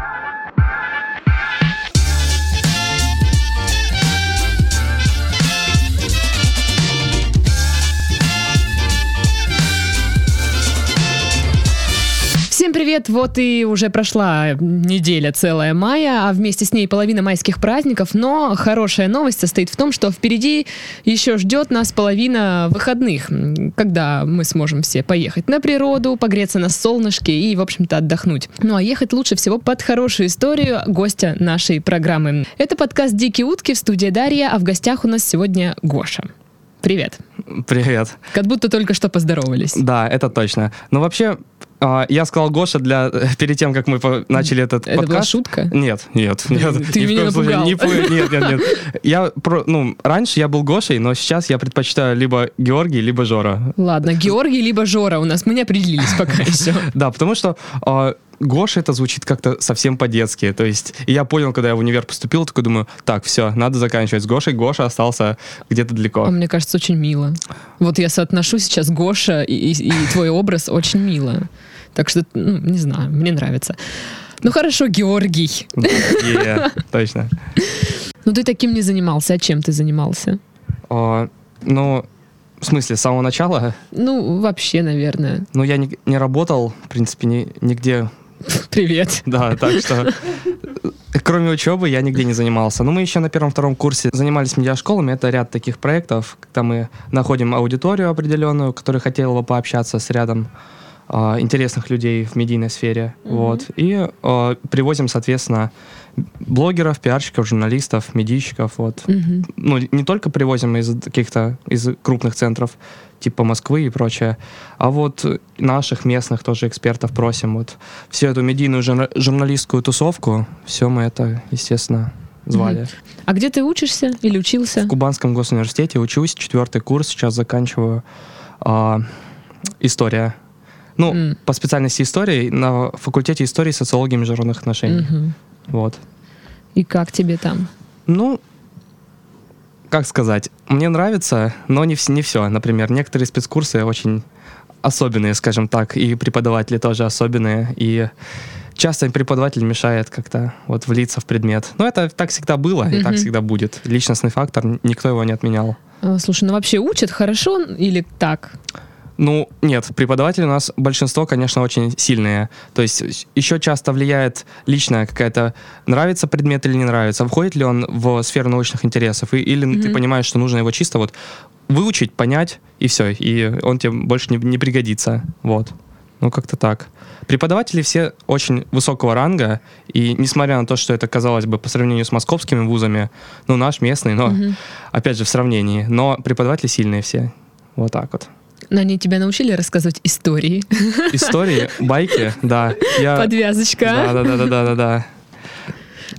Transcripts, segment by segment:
Thank you. Привет! Вот и уже прошла неделя целая мая, а вместе с ней половина майских праздников. Но хорошая новость состоит в том, что впереди еще ждет нас половина выходных, когда мы сможем все поехать на природу, погреться на солнышке и, в общем-то, отдохнуть. Ну а ехать лучше всего под хорошую историю гостя нашей программы. Это подкаст «Дикие утки» в студии Дарья, а в гостях у нас сегодня Гоша. Привет. Привет. Как будто только что поздоровались. Да, это точно. Но вообще, а, я сказал Гоша для перед тем, как мы по- начали этот Это подкаст. была шутка? Нет, нет, нет. Ты ни в меня коем случае. напугал. Не пу- нет, нет, нет. Я про, ну раньше я был Гошей, но сейчас я предпочитаю либо Георгий, либо Жора. Ладно, Георгий либо Жора у нас, мы не определились пока еще. Да, потому что а, Гоша это звучит как-то совсем по-детски. То есть и я понял, когда я в универ поступил, такой думаю, так, все, надо заканчивать с Гошей. Гоша остался где-то далеко. А мне кажется, очень мило. Вот я соотношу сейчас Гоша и, и- и твой образ очень мило. Так что, ну, не знаю, мне нравится. Ну хорошо, Георгий. Е, Точно. Ну ты таким не занимался, а чем ты занимался? А, Ну, в смысле, с самого начала Ну, вообще, наверное. Ну, я не работал, в принципе, ни- нигде. Привет. Да, так что... Кроме учебы я нигде не занимался. Но мы еще на первом-втором курсе занимались медиашколами. Это ряд таких проектов, когда мы находим аудиторию определенную, которая хотела бы пообщаться с рядом а, интересных людей в медийной сфере. Вот. И а, привозим, соответственно, блогеров, пиарщиков, журналистов, медийщиков. Вот. Мгм. Ну, не только привозим из каких-то из крупных центров, типа Москвы и прочее, а вот наших местных тоже экспертов просим. Вот всю эту медийную журна- журналистскую тусовку, все мы это, естественно, звали. А где ты учишься или учился? В Кубанском госуниверситете учусь, четвертый курс, сейчас заканчиваю а, история. Ну, М. по специальности истории на факультете истории, социологии и международных отношений. Мгм. Вот. И как тебе там? Ну, как сказать, мне нравится, но не, не все. Например, некоторые спецкурсы очень особенные, скажем так, и преподаватели тоже особенные, и часто им преподаватель мешает как-то вот влиться в предмет. Но это так всегда было и так всегда будет. Личностный фактор, никто его не отменял. А, Слушай, ну вообще учат хорошо или так? Ну, нет, преподаватели у нас большинство, конечно, очень сильные. То есть еще часто влияет личная какая-то, нравится предмет или не нравится, входит ли он в сферу научных интересов, и- или ты Мгм. понимаешь, что нужно его чисто вот выучить, понять, и все, и он тебе больше не, не пригодится. Вот. Ну, как-то так. Преподаватели все очень высокого ранга, и несмотря на то, что это, казалось бы, по сравнению с московскими вузами, ну, наш местный, но, Мгм. опять же, в сравнении, но преподаватели сильные все. Вот так вот. Но они тебя научили рассказывать истории. Истории, байки, да. Я... Подвязочка. Да, да, да, да, да, да, да.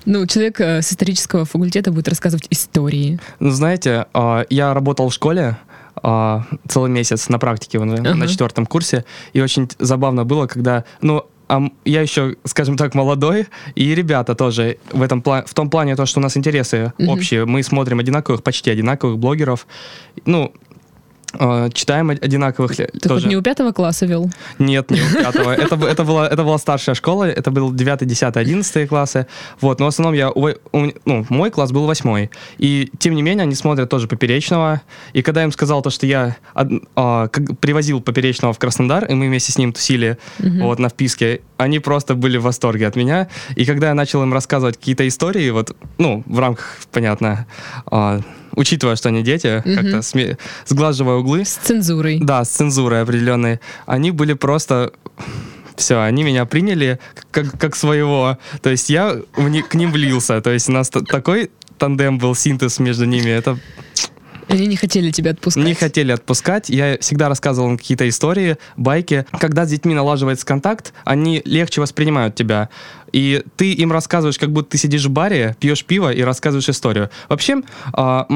Ну, человек э, с исторического факультета будет рассказывать истории. Ну, знаете, а, я работал в школе а, целый месяц на практике на четвертом курсе, и очень забавно было, когда, ну, а я еще, скажем так, молодой, и ребята тоже в этом пла- в том плане то, что у нас интересы Мгм. общие, мы смотрим одинаковых, почти одинаковых блогеров, ну, читаем од- одинаковых Ты тоже. хоть не у пятого класса вел? Нет, не у пятого. Это, это, была, это была старшая школа, это был 9, 10, 11 классы. Вот, но в основном я, у- у- ну, мой класс был восьмой. И тем не менее они смотрят тоже поперечного. И когда я им сказал то, что я од- а, как- привозил поперечного в Краснодар, и мы вместе с ним тусили Мгм. вот на вписке, они просто были в восторге от меня. И когда я начал им рассказывать какие-то истории, вот, ну, в рамках, понятно, а, учитывая, что они дети, Мгм. как-то сме- сглаживая углы, С цензурой. да, с цензурой определенной. Они были просто... Все, они меня приняли как, как своего. То есть я в ни- к ним влился. То есть у нас такой тандем был, синтез между ними. Это Они не хотели тебя отпускать. не хотели отпускать. Я всегда рассказывал им какие-то истории, байки. Когда с детьми налаживается контакт, они легче воспринимают тебя. И ты им рассказываешь, как будто ты сидишь в баре, пьешь пиво и рассказываешь историю. Вообще, а,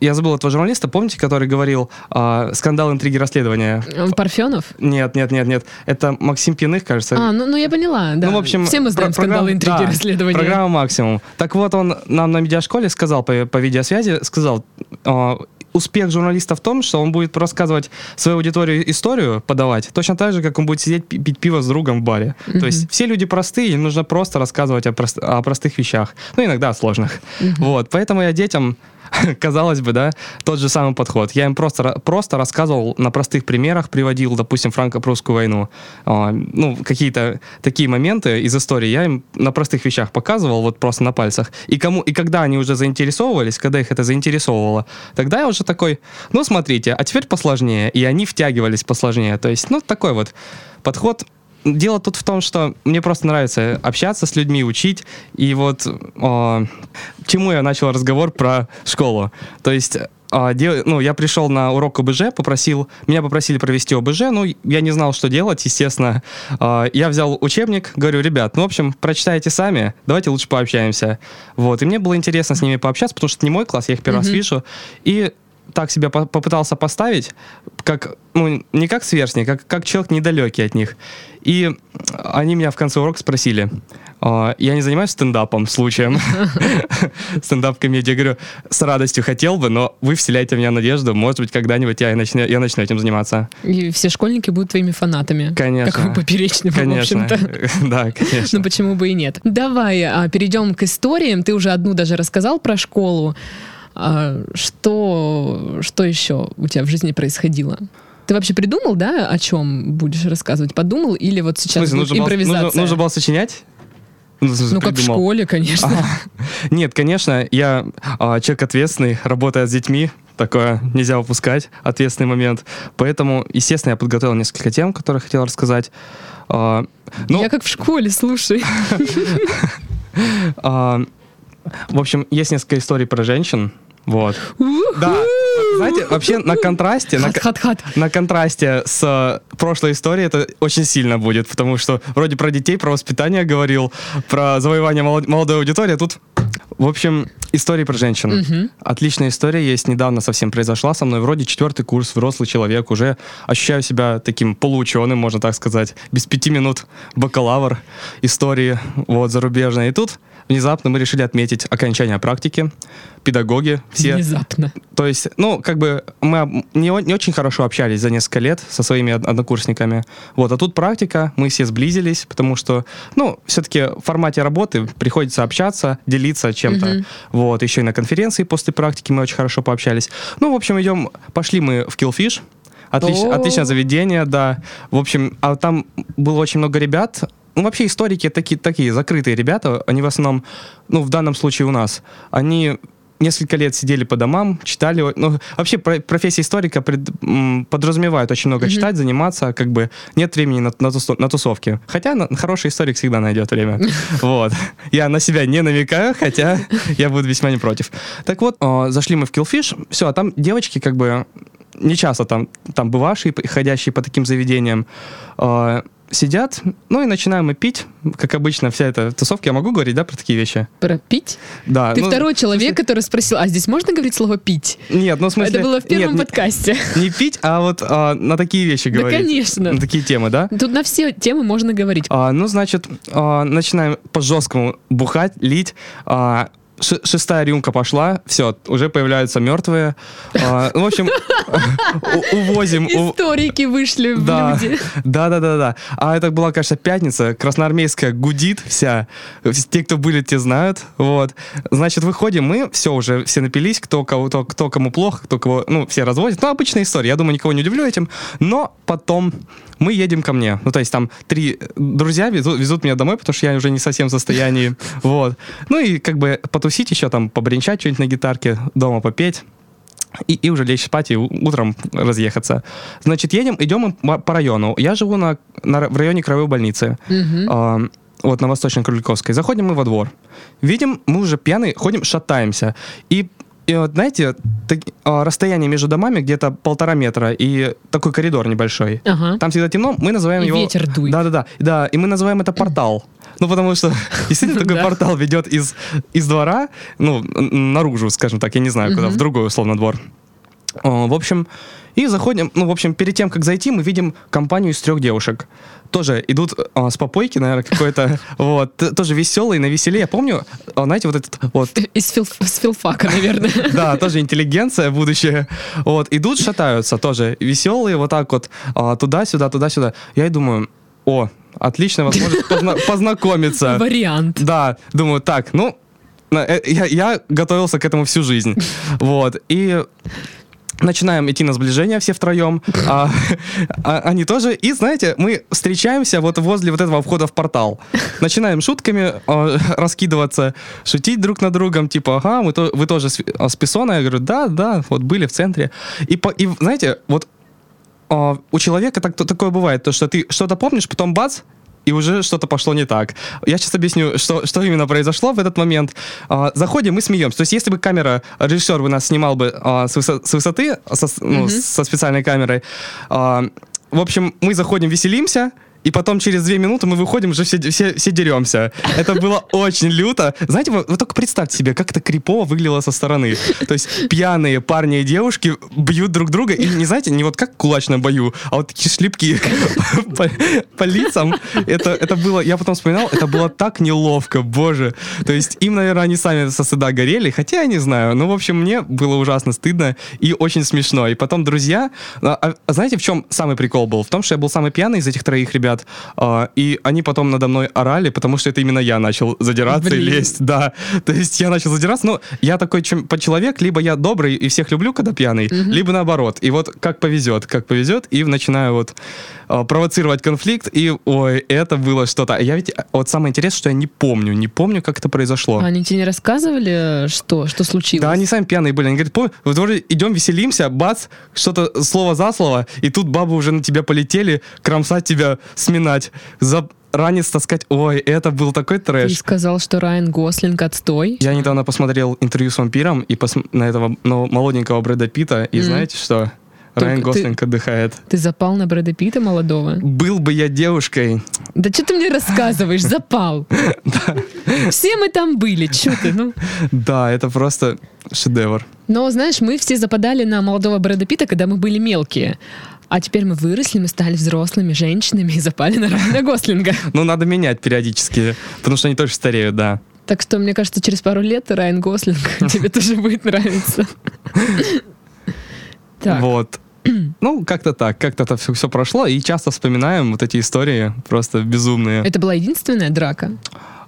я забыл этого журналиста, помните, который говорил а, «Скандал, интриги, расследования»? Парфенов? Нет, нет, нет, нет. Это Максим Пьяных, кажется. А, ну, ну я поняла, да. Ну, в общем, Все мы знаем про- скандалы, интриги, да, расследования. Программа «Максимум». Так вот, он нам на медиашколе сказал по, по видеосвязи, сказал, а, успех журналиста в том, что он будет рассказывать свою аудиторию историю, подавать, точно так же, как он будет сидеть пи- пить пиво с другом в баре. То есть все люди простые, им нужно просто рассказывать о, прост- о простых вещах, ну иногда о сложных. Вот, поэтому я детям казалось бы, да, тот же самый подход. Я им просто, просто рассказывал на простых примерах, приводил, допустим, франко-прусскую войну, а, ну, какие-то такие моменты из истории я им на простых вещах показывал, вот просто на пальцах. И, кому, и когда они уже заинтересовывались, когда их это заинтересовывало, тогда я уже такой, ну, смотрите, а теперь посложнее. И они втягивались посложнее. То есть, ну, такой вот подход Дело тут в том, что мне просто нравится общаться с людьми, учить. И вот а, чему я начал разговор про школу. То есть а, де- ну, я пришел на урок ОБЖ, попросил, меня попросили провести ОБЖ, ну, я не знал, что делать, естественно. А, я взял учебник, говорю, ребят, ну, в общем, прочитайте сами, давайте лучше пообщаемся. Вот, и мне было интересно с ними пообщаться, потому что это не мой класс, я их первый раз вижу. И так себя по- попытался поставить, как, ну, не как сверстник, как, как человек недалекий от них. И они меня в конце урока спросили, а, я не занимаюсь стендапом, случаем, стендап-комедией. Я говорю, с радостью хотел бы, но вы вселяете в меня надежду, может быть, когда-нибудь я начну, я начну этим заниматься. И все школьники будут твоими фанатами. Конечно. Как у Поперечного, в Конечно. общем-то. Да, конечно. Ну почему бы и нет? Давай а, перейдем к историям. Ты уже одну даже рассказал про школу. А, что, что еще у тебя в жизни происходило? Ты вообще придумал, да, о чем будешь рассказывать? Подумал или вот сейчас смысле, нужно было, импровизация? нужно- нужно было сочинять? Ну, ну, как в школе, конечно. Нет, конечно, я а, человек ответственный, работая с детьми, такое нельзя упускать, ответственный момент. Поэтому, естественно, я подготовил несколько тем, которые хотел рассказать. А, ну, Я как в школе, слушай. а, в общем, есть несколько историй про женщин. Вот. Да. Знаете, вообще на контрасте, на, на контрасте с э, прошлой историей это очень сильно будет, потому что вроде про детей, про воспитание говорил, про завоевание молод- молодой аудитории, а тут, в общем, истории про женщин. Мгм. Отличная история есть, недавно совсем произошла со мной, вроде четвертый курс, взрослый человек, уже ощущаю себя таким полуученым, можно так сказать, без пяти минут бакалавр истории, вот, зарубежной. И тут внезапно мы решили отметить окончание практики, педагоги все. Внезапно. То есть, ну, как бы мы не, не очень хорошо общались за несколько лет со своими од- однокурсниками. Вот, а тут практика, мы все сблизились, потому что, ну, все-таки в формате работы приходится общаться, делиться чем-то. Мгм. Вот, еще и на конференции после практики мы очень хорошо пообщались. Ну, в общем, идем, пошли мы в Killfish. Отлич- отличное заведение, да. В общем, а там было очень много ребят. Ну, вообще историки такие, такие закрытые ребята. Они в основном, ну, в данном случае у нас, они несколько лет сидели по домам, читали. Ну, вообще про- профессия историка пред- м, подразумевает очень много Мгм. читать, заниматься, как бы нет времени на, на, тусо- на тусовки. Хотя на- хороший историк всегда найдет время. Вот. Я на себя не намекаю, хотя я буду весьма не против. Так вот, э, зашли мы в Killfish, все, а там девочки как бы не часто там, там бывавшие, ходящие по таким заведениям, э, сидят, ну и начинаем мы пить, как обычно, вся эта тусовка. Я могу говорить, да, про такие вещи? Про пить? Да. Ты ну, второй человек, который спросил, а здесь можно говорить слово пить? Нет, ну в смысле... Это было в первом нет, подкасте. не, не пить, а вот а, на такие вещи Да, говорить. конечно. На такие темы, да? Тут на все темы можно говорить. А, ну, значит, а, начинаем по-жесткому бухать, лить. А, шестая рюмка пошла, все, уже появляются мертвые. А, ну, в общем, увозим... Историки вышли в Да, люди. да, да, да, да. А это была, конечно, пятница. Красноармейская гудит вся. Те, кто были, те знают. Вот. Значит, выходим мы, все уже, все напились, кто, кого, кто, кто кому плохо, кто кого, ну, все разводят. Ну, обычная история. Я думаю, никого не удивлю этим. Но потом мы едем ко мне. Ну, то есть там три друзья везут, везут меня домой, потому что я уже не совсем в состоянии. Вот. Ну и как бы потусить еще там, побренчать что-нибудь на гитарке, дома попеть и, и уже лечь спать и утром разъехаться. Значит, едем, идем по- району. Я живу на, на в районе краевой больницы. Мгм. А, вот на Восточной Кроликовской. Заходим мы во двор. Видим, мы уже пьяные, ходим, шатаемся. И, и вот, знаете, так- а, расстояние между домами где-то полтора метра и такой коридор небольшой. Ага. Там всегда темно, мы называем И его... ветер дует. Да-да-да. Да, и мы называем это портал. Ну, потому что действительно такой портал ведет из, из двора, ну, наружу, скажем так, я не знаю куда, в другой, условно, двор. В общем, И заходим, ну, в общем, перед тем, как зайти, мы видим компанию из трех девушек. Тоже идут а, с попойки, наверное, какой-то, вот, тоже веселые, на веселе. Я помню, а, знаете, вот этот вот Из фил- с филфака, наверное. да, тоже интеллигенция, будущее. Вот, идут, шатаются тоже. Веселые, вот так вот, а, туда-сюда, туда-сюда. Я и думаю, о, отличная возможность позна- познакомиться. Вариант. Да, думаю, так, ну, э, я, я готовился к этому всю жизнь. Вот, и начинаем идти на сближение все втроем, а, а они тоже, и знаете, мы встречаемся вот возле вот этого входа в портал, начинаем шутками а, раскидываться, шутить друг над другом, типа, ага, мы то, вы тоже с, а, с Писона, я говорю, да, да, вот были в центре, и, по, и знаете, вот а, у человека так, такое бывает, то, что ты что-то помнишь, потом бац, и уже что-то пошло не так. Я сейчас объясню, что, что именно произошло в этот момент. А, заходим и смеемся. То есть, если бы камера, режиссер бы нас снимал бы а, с, высо- с высоты, со, ну, Мгм. со специальной камерой, а, в общем, мы заходим, веселимся, и потом через две минуты мы выходим, уже все, все, все деремся. Это было очень люто. Знаете, вы, вы только представьте себе, как это крипово выглядело со стороны. То есть пьяные парни и девушки бьют друг друга, и не знаете, не вот как в кулачном бою, а вот такие шлепки по, по лицам. Это, это было, я потом вспоминал, это было так неловко, боже. То есть им, наверное, они сами со стыда горели, хотя я не знаю. Ну, в общем, мне было ужасно стыдно и очень смешно. И потом друзья... А, а знаете, в чем самый прикол был? В том, что я был самый пьяный из этих троих ребят, а, и они потом надо мной орали, потому что это именно я начал задираться и Блин. лезть. Да, то есть я начал задираться. Ну, я такой чем, человек, либо я добрый и всех люблю, когда пьяный, либо наоборот. И вот как повезет, как повезет, и начинаю вот провоцировать конфликт, и ой, это было что-то. Я ведь, а, вот самое интересное, что я не помню, не помню, как это произошло. Они тебе не рассказывали, что, что случилось? Да, они сами пьяные были. Они говорят, помню, вот вроде идем, веселимся, бац, что-то слово за слово, и тут бабы уже на тебя полетели, кромсать тебя, сминать, за ранец таскать. Ой, это был такой Ты трэш. сказал, что Райан Гослинг отстой. Я недавно посмотрел интервью с вампиром и пос- на этого ну, молоденького Брэда Питта, и Мгм. знаете что? Райан ты- Гослинг отдыхает. Ты запал на Брэда Питта молодого? Был бы я девушкой, Да что ты мне рассказываешь? Запал. Все мы там были. Че ты? Ну. да, это просто шедевр. Но, знаешь, мы все западали на молодого Брэда Питта, когда мы были мелкие. А теперь мы выросли, мы стали взрослыми женщинами и запали на Райана Гослинга. Ну, надо менять периодически, потому что они тоже стареют, да. Так что, мне кажется, через пару лет Райан Гослинг тебе тоже будет нравиться. Так, Вот. Ну, как-то так, как-то это все, все прошло, и часто вспоминаем вот эти истории просто безумные. это была единственная драка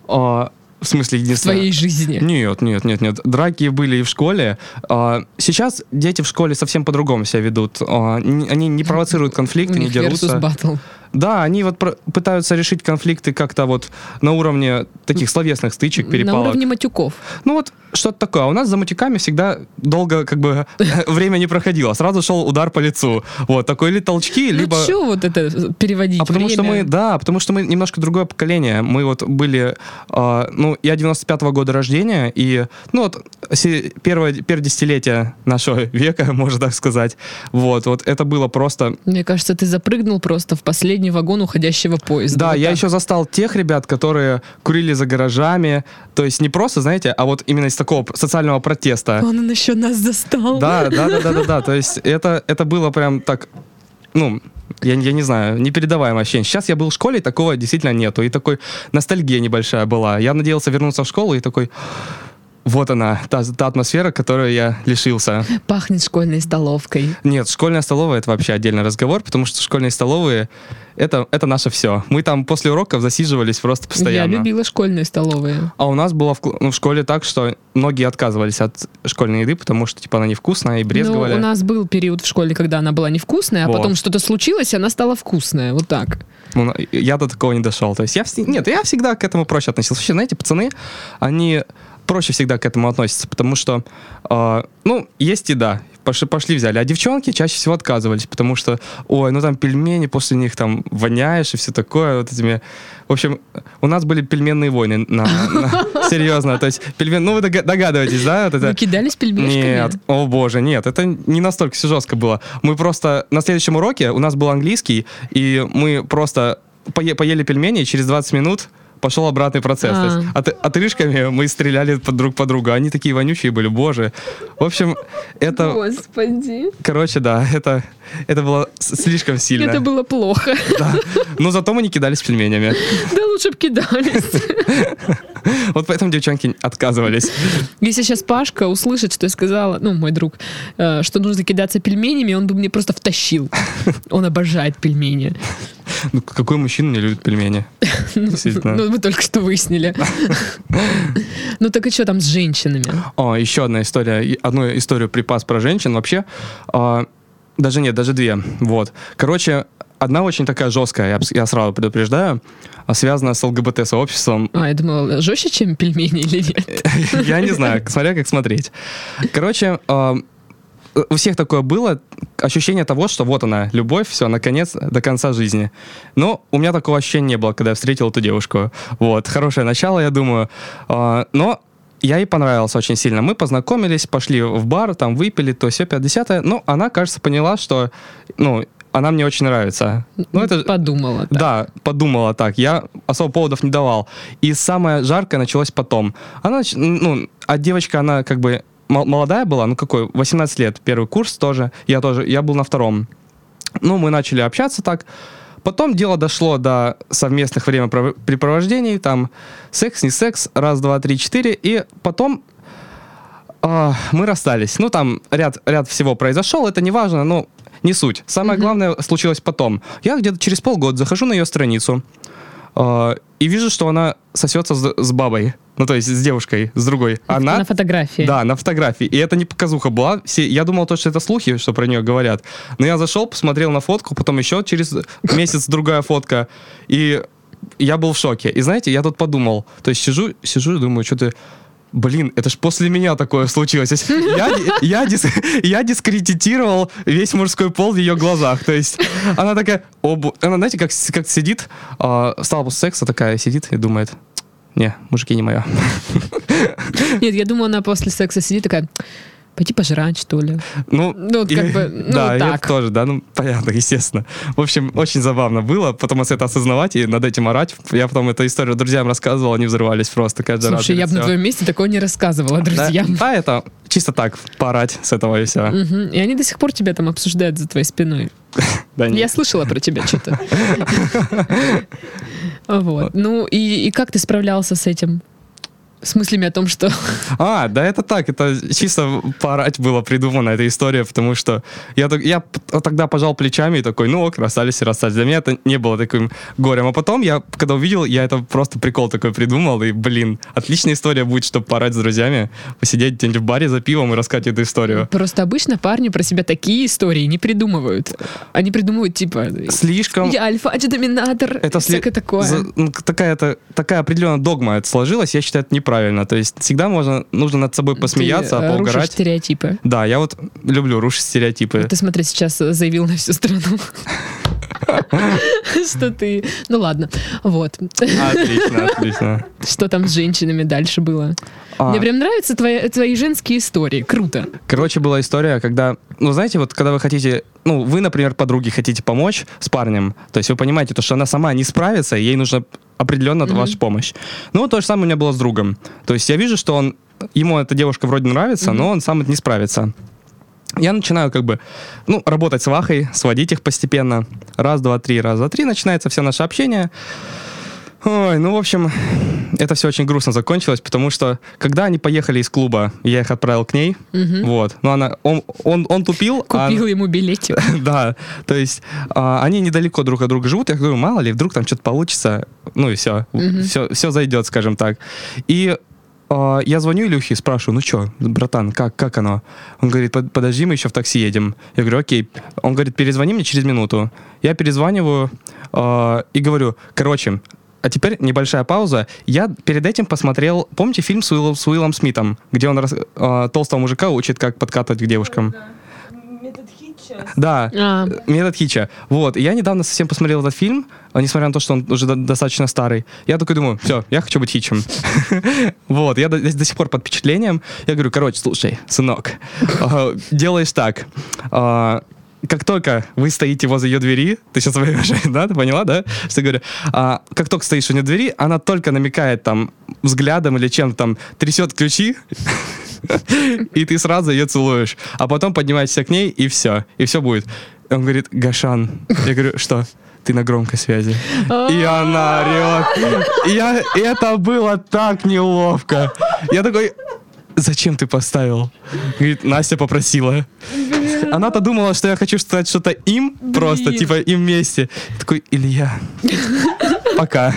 А, в смысле, в единственное... твоей жизни? Нет, нет, нет, нет. Драки были и в школе. А, Сейчас дети в школе совсем по-другому себя ведут. А, Они не провоцируют конфликты, не них versus дерутся. battle. Да, они вот про- пытаются решить конфликты как-то вот на уровне таких словесных стычек, На перепалок. уровне матюков. Ну вот что-то такое. А у нас за матюками всегда долго как бы время не проходило. Сразу шел удар по лицу. Вот, такой или толчки, либо... Ну что вот это переводить А потому что время? мы, да, потому что мы немножко другое поколение. Мы вот были, а, ну, я 95-го года рождения, и, ну, вот, первое, первое десятилетие нашего века, можно так сказать. Вот, вот это было просто... Мне кажется, ты запрыгнул просто в последний вагон уходящего поезда. Да, Вот я так. еще застал тех ребят, которые курили за гаражами, то есть не просто, знаете, а вот именно из такого социального протеста. Он еще нас застал. Да, да, да, да, да, да. То есть это, это было прям так, ну, я, я не знаю, непередаваемое ощущение. Сейчас я был в школе, и такого действительно нету. И такой ностальгия небольшая была. Я надеялся вернуться в школу, и такой, вот она, та, та атмосфера, которой я лишился. Пахнет школьной столовкой. Нет, школьная столовая это вообще отдельный разговор, потому что школьные столовые это, это наше все. Мы там после уроков засиживались просто постоянно. Я любила школьные столовые. А у нас было в, ну, в школе так, что многие отказывались от школьной еды, потому что типа она невкусная и брезговали. Ну, у нас был период в школе, когда она была невкусная, а Вот. потом что-то случилось, и она стала вкусная. Вот так. Ну, Я до такого не дошел. То есть я нет, я всегда к этому проще относился. Вообще, знаете, пацаны, они проще всегда к этому относятся, потому что, э, ну, есть еда, пошли, пошли взяли, а девчонки чаще всего отказывались, потому что, ой, ну там пельмени, после них там воняешь и все такое, вот этими... В общем, у нас были пельменные войны, на, на- серьезно, то есть пельмен, ну вы дога- догадываетесь, да? Вот это... Вы кидались пельмешками? Нет, о боже, нет, это не настолько все жестко было. Мы просто на следующем уроке у нас был английский, и мы просто пое- поели пельмени, и через 20 минут пошел обратный процесс. То есть А. от- отрыжками мы стреляли под друг по другу. Они такие вонючие были, боже. В общем, это, Господи. короче, да, это, это было слишком сильно. Это было плохо. Да. Но зато мы не кидались пельменями. Да лучше бы кидались. Вот поэтому девчонки отказывались. Если сейчас Пашка услышит, что я сказала, ну, мой друг, э, что нужно кидаться пельменями, он бы мне просто втащил. Он обожает пельмени. Ну, какой мужчина не любит пельмени? Действительно. Ну, мы только что выяснили. Ну, так и что там с женщинами? О, еще одна история. Одну историю припас про женщин. Вообще, а, даже нет, даже две. Вот. Короче, одна очень такая жесткая, я, я сразу предупреждаю, а, связана с ЛГБТ-сообществом. А, я думала, жестче, чем пельмени или нет? Я не знаю, смотря как смотреть. Короче, а, у всех такое было ощущение того, что вот она, любовь, все, наконец, до конца жизни. Но у меня такого ощущения не было, когда я встретил эту девушку. Вот, хорошее начало, я думаю. А, Но я ей понравился очень сильно. Мы познакомились, пошли в бар, там выпили, то все 50 Но она, кажется, поняла, что, ну, она мне очень нравится. Ну, это... Подумала. так. Да, подумала так. Я особо поводов не давал. И самое жаркое началось потом. Она, ну, а девочка, она как бы молодая была, ну какой, 18 лет, первый курс тоже. Я тоже, я был на втором. Ну, мы начали общаться так. Потом дело дошло до совместных времяпрепровождений, там секс, не секс, раз, два, три, четыре. И потом а, мы расстались. Ну, там ряд, ряд всего произошел, это не важно, но не суть. Самое главное случилось потом. Я где-то через полгода захожу на ее страницу а, и вижу, что она сосется с, с бабой. Ну, то есть с девушкой, с другой. Она... На фотографии. Да, на фотографии. И это не показуха была. Все, я думал, то, что это слухи, что про нее говорят. Но я зашел, посмотрел на фотку, потом еще через месяц другая фотка. И я был в шоке. И знаете, я тут подумал. То есть сижу, сижу и думаю, что ты... Блин, это ж после меня такое случилось. Я, я, дис- я дискредитировал весь мужской пол в ее глазах. То есть она такая... «О, бо-». она, знаете, как, как сидит, а, стала после секса такая сидит и думает... Не, мужики не мое. Нет, я думаю, она после секса сидит такая, пойти пожрать, что ли. Ну, Ну, вот и- как бы, ну, да, и так. тоже, да, ну, понятно, естественно. В общем, очень забавно было, потом это осознавать и над этим орать. Я потом эту историю друзьям рассказывал, они взрывались просто каждый раз. Слушай, я бы на твоем месте такое не рассказывала Да, друзьям. да, это чисто так, поорать с этого и все. Мгм. И они до сих пор тебя там обсуждают за твоей спиной. Да. Я слышала про тебя что-то. Вот. Ну, и и как ты справлялся с этим? С мыслями о том, что... А, да это так, это чисто поорать было придумана эта история, потому что я, я тогда пожал плечами и такой, ну ок, расстались и расстались. Для меня это не было таким горем. А потом я, когда увидел, я это просто прикол такой придумал, и, блин, отличная история будет, чтобы поорать с друзьями, посидеть где-нибудь в баре за пивом и рассказать эту историю. Просто обычно парни про себя такие истории не придумывают. Они придумывают, типа, Слишком... я альфа-доминатор, Это сли- всякое такое. за- ну, такая, это, такая определенная догма это сложилась, я считаю, это неправильно. То есть всегда можно, нужно над собой посмеяться, Ты, э, рушишь поугарать. стереотипы. Да, я вот люблю рушить стереотипы. Ты смотри, сейчас заявил на всю страну, что ты... Ну ладно, вот. Отлично, отлично. Что там с женщинами дальше было? А, Мне прям нравятся твои, твои женские истории. Круто. Короче, была история, когда, ну, знаете, вот когда вы хотите, ну, вы, например, подруге хотите помочь с парнем, то есть вы понимаете, то, что она сама не справится, ей нужна определенно Мгм. ваша помощь. Ну, то же самое у меня было с другом. То есть я вижу, что он, ему эта девушка вроде нравится, но он сам не справится. Я начинаю как бы, ну, работать с Вахой, сводить их постепенно. Раз, два, три, раз, два, три. Начинается все наше общение. Ой, ну, в общем, это все очень грустно закончилось, потому что, когда они поехали из клуба, я их отправил к ней, Мгм. вот, но она, он, он, он тупил, а- Купил ему билетик. да, то есть а, они недалеко друг от друга живут, я говорю, мало ли, вдруг там что-то получится, ну и все, Мгм. все, все зайдет, скажем так. И а, я звоню Илюхе и спрашиваю, ну что, братан, как, как оно? Он говорит, «Под- подожди, мы еще в такси едем. Я говорю, окей. Он говорит, перезвони мне через минуту. Я перезваниваю а, и говорю, короче, а теперь небольшая пауза. Я перед этим посмотрел, помните фильм с Уиллом, с Уиллом Смитом, где он рас- а, толстого мужика учит, как подкатывать к девушкам? Метод Хитча. Да, А, Метод Хича. Вот. Я недавно совсем посмотрел этот фильм, а несмотря на то, что он уже до- достаточно старый. Я такой думаю, все, я хочу быть Хичем. Вот. Я до, до сих пор под впечатлением. Я говорю, короче, слушай, сынок, а, делаешь так. Как только вы стоите возле ее двери, ты сейчас выражаешь, да, ты поняла, да, что я говорю? А, как только стоишь у нее двери, она только намекает там взглядом или чем-то там, трясет ключи, и ты сразу ее целуешь. А потом поднимаешься к ней, и все. И все будет. Он говорит, Гашан. Я говорю, что? Ты на громкой связи. И она орет. Я, это было так неловко. Я такой, зачем ты поставил? Говорит, Настя попросила. Она-то думала, что я хочу сказать что-то им, просто, Блин. типа, им вместе. Я такой, Илья, пока.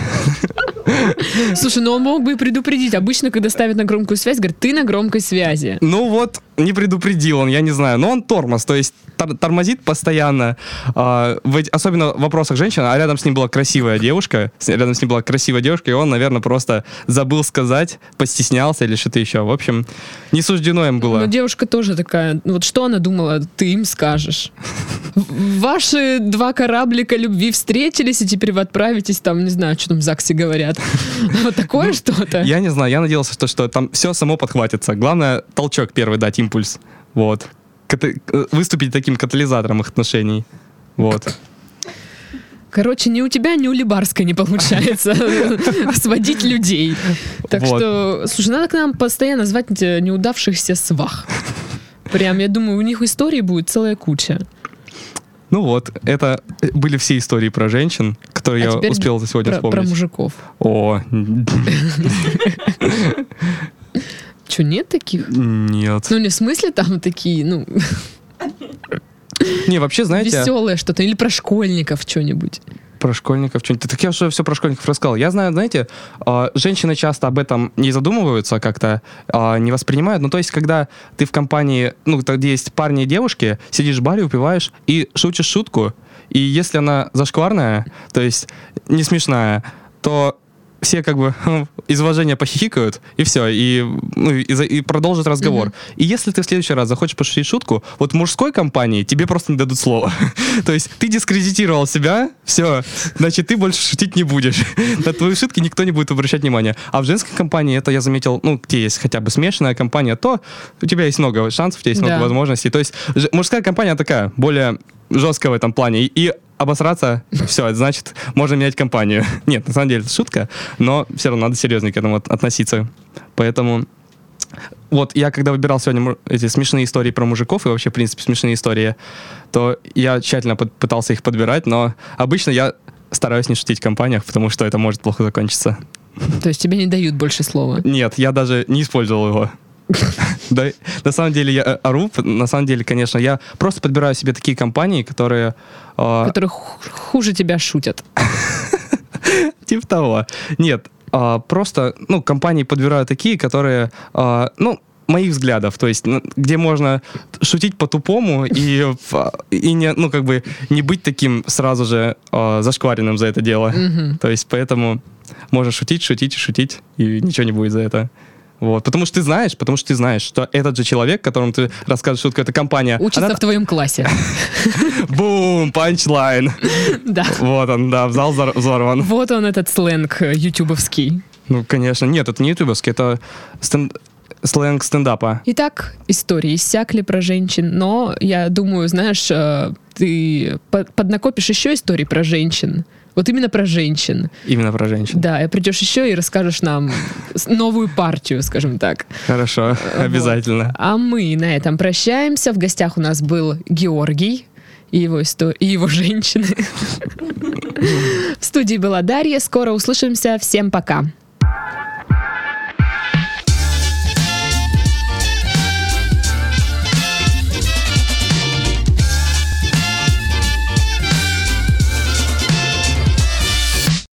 Слушай, ну он мог бы и предупредить. Обычно, когда ставят на громкую связь, говорят, ты на громкой связи. Ну вот, не предупредил он, я не знаю. Но он тормоз, то есть тор- тормозит постоянно. а, в особенно в вопросах женщин, а рядом с ним была красивая девушка, с- рядом с ним была красивая девушка, и он, наверное, просто забыл сказать, постеснялся или что-то еще. В общем, не суждено им было. Но девушка тоже такая, ну вот что она думала, ты им скажешь. Ваши два кораблика любви встретились, и теперь вы отправитесь там, не знаю, что там в ЗАГСе говорят. Вот такое что-то. Я не знаю, я надеялся, что, что там все само подхватится. Главное, толчок первый дать, импульс. Вот. Ката- э, выступить таким катализатором их отношений. Вот. Короче, ни у тебя, ни у Либарской не получается сводить людей. Так что, слушай, надо к нам постоянно звать э, неудавшихся свах. Прям, я думаю, у них историй будет целая куча. Ну вот, это были все истории про женщин, которые А я успел за сегодня Про, про вспомнить. мужиков. О, Че, нет таких? нет. Ну, не в смысле там такие, ну, Не, вообще, знаете, веселое что-то. Или про школьников что-нибудь. про школьников что-нибудь. Так я уже все про школьников рассказал. Я знаю, знаете, а, женщины часто об этом не задумываются как-то, а, не воспринимают. Ну, то есть, когда ты в компании, ну, где есть парни и девушки, сидишь в баре, упиваешь и шутишь шутку, и если она зашкварная, то есть не смешная, то все как бы из уважения похихикают, и все, и, ну, и, и продолжат разговор. И если ты в следующий раз захочешь пошутить шутку, вот в мужской компании тебе просто не дадут слова. То есть ты дискредитировал себя, все, значит, ты больше шутить не будешь. На твои шутки никто не будет обращать внимания. А в женской компании, это я заметил, ну, где есть хотя бы смешанная компания, то у тебя есть много шансов, у тебя есть много возможностей. То есть мужская компания такая, более жесткая в этом плане. И обосраться, все, значит, можно менять компанию. Нет, на самом деле, это шутка, но все равно надо серьезно к этому от- относиться. Поэтому вот я когда выбирал сегодня эти смешные истории про мужиков и вообще, в принципе, смешные истории, то я тщательно под- пытался их подбирать, но обычно я стараюсь не шутить в компаниях, потому что это может плохо закончиться. То есть тебе не дают больше слова. Нет, я даже не использовал его. Да, на самом деле я э, ору, на самом деле, конечно, я просто подбираю себе такие компании, которые э, Которые ху- хуже тебя шутят. Типа того. Нет, а, просто, ну, компании подбираю такие, которые, а, ну, моих взглядов, то есть, ну, где можно шутить по-тупому и, и не, ну, как бы, не быть таким сразу же а, зашкваренным за это дело. То есть, поэтому можно шутить, шутить, шутить, и ничего не будет за это. Вот. Потому что ты знаешь, потому что ты знаешь, что этот же человек, которому ты рассказываешь шутку, это компания. Учится она- в твоем классе. Бум, панчлайн. Да. Вот он, да, в зал взор- взорван. Вот он, этот сленг э, ютубовский. Ну, конечно. Нет, это не ютубовский, это стен- сленг стендапа. Итак, истории иссякли про женщин, но я думаю, знаешь, э, ты по- поднакопишь еще историй про женщин. Вот именно про женщин. Именно про женщин. Да, и придешь еще и расскажешь нам новую партию, скажем так. Хорошо, обязательно. А мы на этом прощаемся. В гостях у нас был Георгий и его, исто- и его женщины. В студии была Дарья. Скоро услышимся. Всем пока.